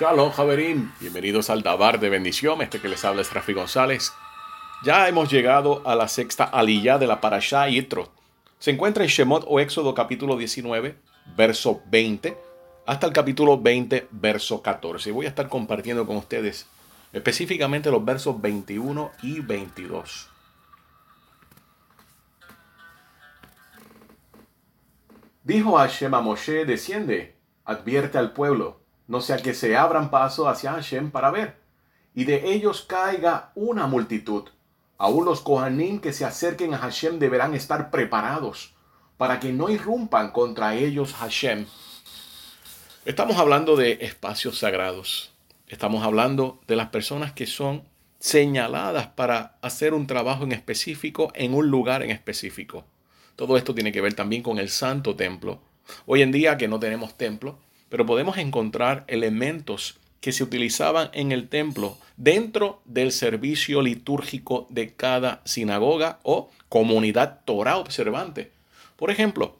Shalom, Javerín. Bienvenidos al Dabar de Bendición. Este que les habla es Rafi González. Ya hemos llegado a la sexta aliyah de la Parashá Yitro. Se encuentra en Shemot o Éxodo capítulo 19, verso 20, hasta el capítulo 20, verso 14. Y voy a estar compartiendo con ustedes específicamente los versos 21 y 22. Dijo Hashem a Moshe, desciende, advierte al pueblo no sea que se abran paso hacia Hashem para ver, y de ellos caiga una multitud. Aún los Kohanim que se acerquen a Hashem deberán estar preparados para que no irrumpan contra ellos Hashem. Estamos hablando de espacios sagrados. Estamos hablando de las personas que son señaladas para hacer un trabajo en específico en un lugar en específico. Todo esto tiene que ver también con el santo templo. Hoy en día que no tenemos templo, pero podemos encontrar elementos que se utilizaban en el templo dentro del servicio litúrgico de cada sinagoga o comunidad Torah observante. Por ejemplo,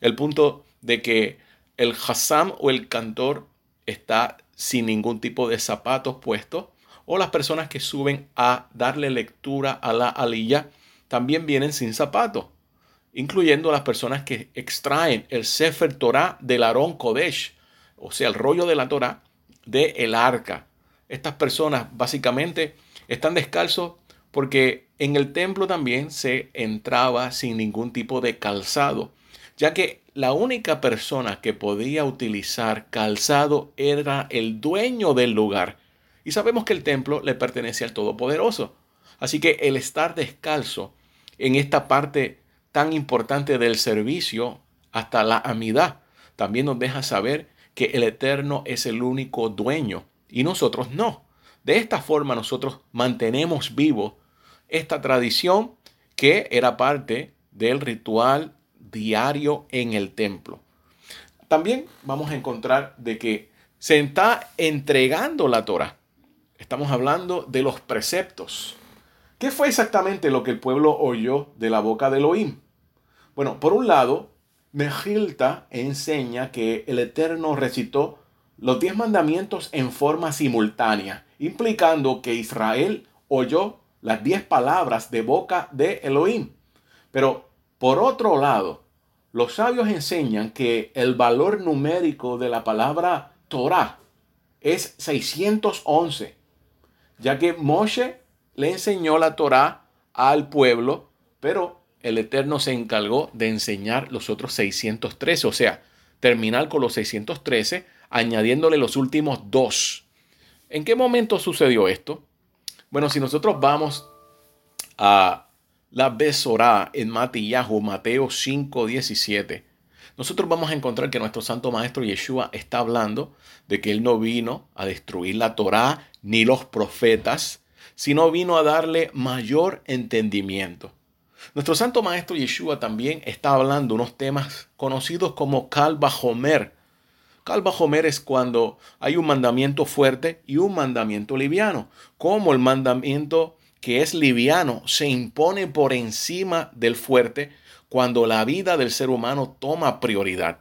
el punto de que el Hassam o el cantor está sin ningún tipo de zapatos puestos, o las personas que suben a darle lectura a la aliyah también vienen sin zapatos, incluyendo las personas que extraen el Sefer Torah del Aarón Kodesh, o sea, el rollo de la Torah, de el arca. Estas personas básicamente están descalzos porque en el templo también se entraba sin ningún tipo de calzado, ya que la única persona que podía utilizar calzado era el dueño del lugar. Y sabemos que el templo le pertenece al Todopoderoso. Así que el estar descalzo en esta parte tan importante del servicio, hasta la amidad, también nos deja saber que el Eterno es el único dueño y nosotros no. De esta forma nosotros mantenemos vivo esta tradición que era parte del ritual diario en el templo. También vamos a encontrar de que se está entregando la Torah. Estamos hablando de los preceptos. ¿Qué fue exactamente lo que el pueblo oyó de la boca de Elohim? Bueno, por un lado, Mejilta enseña que el Eterno recitó los diez mandamientos en forma simultánea, implicando que Israel oyó las diez palabras de boca de Elohim. Pero por otro lado, los sabios enseñan que el valor numérico de la palabra Torah es 611, ya que Moshe le enseñó la Torah al pueblo, pero el Eterno se encargó de enseñar los otros 613, o sea, terminar con los 613, añadiéndole los últimos dos. ¿En qué momento sucedió esto? Bueno, si nosotros vamos a la Besorá en Matillahu, Mateo 5, 17, nosotros vamos a encontrar que nuestro Santo Maestro Yeshua está hablando de que Él no vino a destruir la Torá ni los profetas, sino vino a darle mayor entendimiento. Nuestro santo maestro Yeshua también está hablando unos temas conocidos como Kalba Homer. Kalba Homer es cuando hay un mandamiento fuerte y un mandamiento liviano. Como el mandamiento que es liviano se impone por encima del fuerte cuando la vida del ser humano toma prioridad.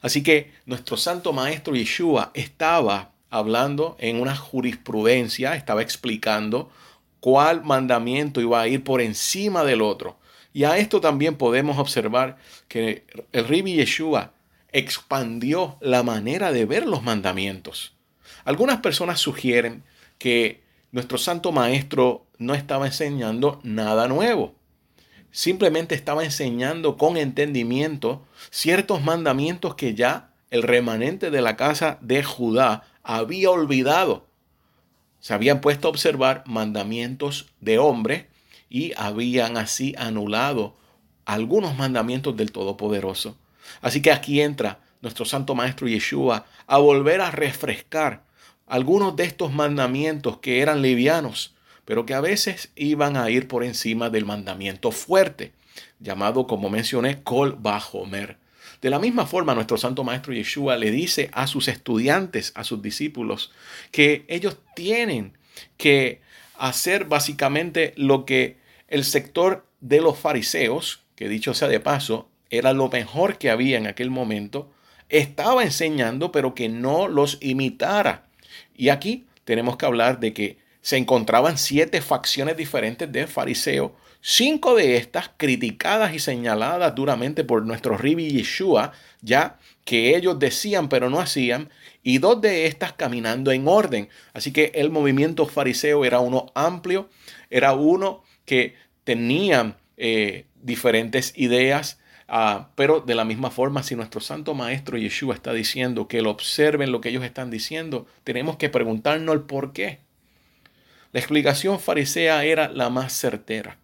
Así que nuestro santo maestro Yeshua estaba hablando en una jurisprudencia, estaba explicando cuál mandamiento iba a ir por encima del otro. Y a esto también podemos observar que el Ribi Yeshua expandió la manera de ver los mandamientos. Algunas personas sugieren que nuestro santo maestro no estaba enseñando nada nuevo. Simplemente estaba enseñando con entendimiento ciertos mandamientos que ya el remanente de la casa de Judá había olvidado. Se habían puesto a observar mandamientos de hombre y habían así anulado algunos mandamientos del Todopoderoso. Así que aquí entra nuestro Santo Maestro Yeshua a volver a refrescar algunos de estos mandamientos que eran livianos, pero que a veces iban a ir por encima del mandamiento fuerte, llamado, como mencioné, Kol Bajomer. De la misma forma, nuestro Santo Maestro Yeshua le dice a sus estudiantes, a sus discípulos, que ellos tienen que hacer básicamente lo que el sector de los fariseos, que dicho sea de paso, era lo mejor que había en aquel momento, estaba enseñando, pero que no los imitara. Y aquí tenemos que hablar de que se encontraban siete facciones diferentes de fariseos, cinco de estas criticadas y señaladas duramente por nuestro Ribi Yeshua, ya que ellos decían pero no hacían, y dos de estas caminando en orden. Así que el movimiento fariseo era uno amplio, era uno que tenía eh, diferentes ideas, ah, pero de la misma forma, si nuestro santo maestro Yeshua está diciendo que lo observen lo que ellos están diciendo, tenemos que preguntarnos el por qué. La explicación farisea era la más certera.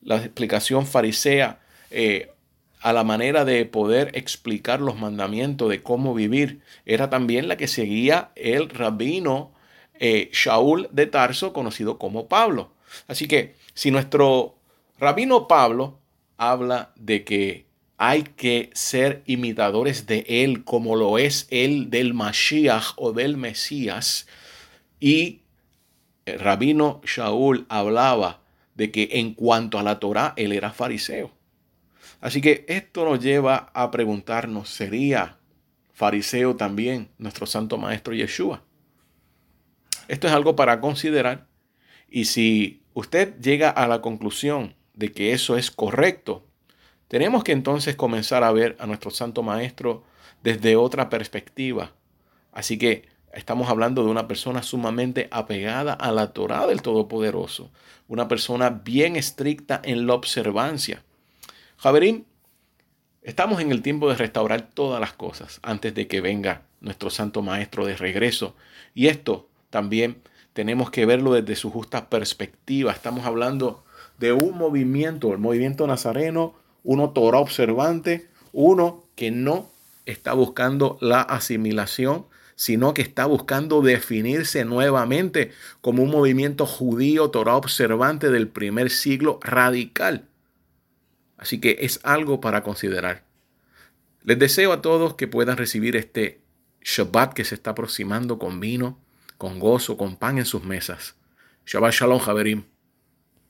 La explicación farisea eh, a la manera de poder explicar los mandamientos de cómo vivir era también la que seguía el rabino eh, Shaul de Tarso, conocido como Pablo. Así que si nuestro rabino Pablo habla de que hay que ser imitadores de él como lo es él del Mashiach o del Mesías, y el rabino Shaul hablaba de que en cuanto a la Torah, él era fariseo. Así que esto nos lleva a preguntarnos, ¿sería fariseo también nuestro santo maestro Yeshua? Esto es algo para considerar y si usted llega a la conclusión de que eso es correcto, tenemos que entonces comenzar a ver a nuestro santo maestro desde otra perspectiva. Así que Estamos hablando de una persona sumamente apegada a la Torah del Todopoderoso, una persona bien estricta en la observancia. Javerín, estamos en el tiempo de restaurar todas las cosas antes de que venga nuestro Santo Maestro de regreso. Y esto también tenemos que verlo desde su justa perspectiva. Estamos hablando de un movimiento, el movimiento nazareno, uno Torah observante, uno que no está buscando la asimilación, sino que está buscando definirse nuevamente como un movimiento judío Torah observante del primer siglo radical. Así que es algo para considerar. Les deseo a todos que puedan recibir este Shabbat que se está aproximando con vino, con gozo, con pan en sus mesas. Shabbat Shalom, Javerim.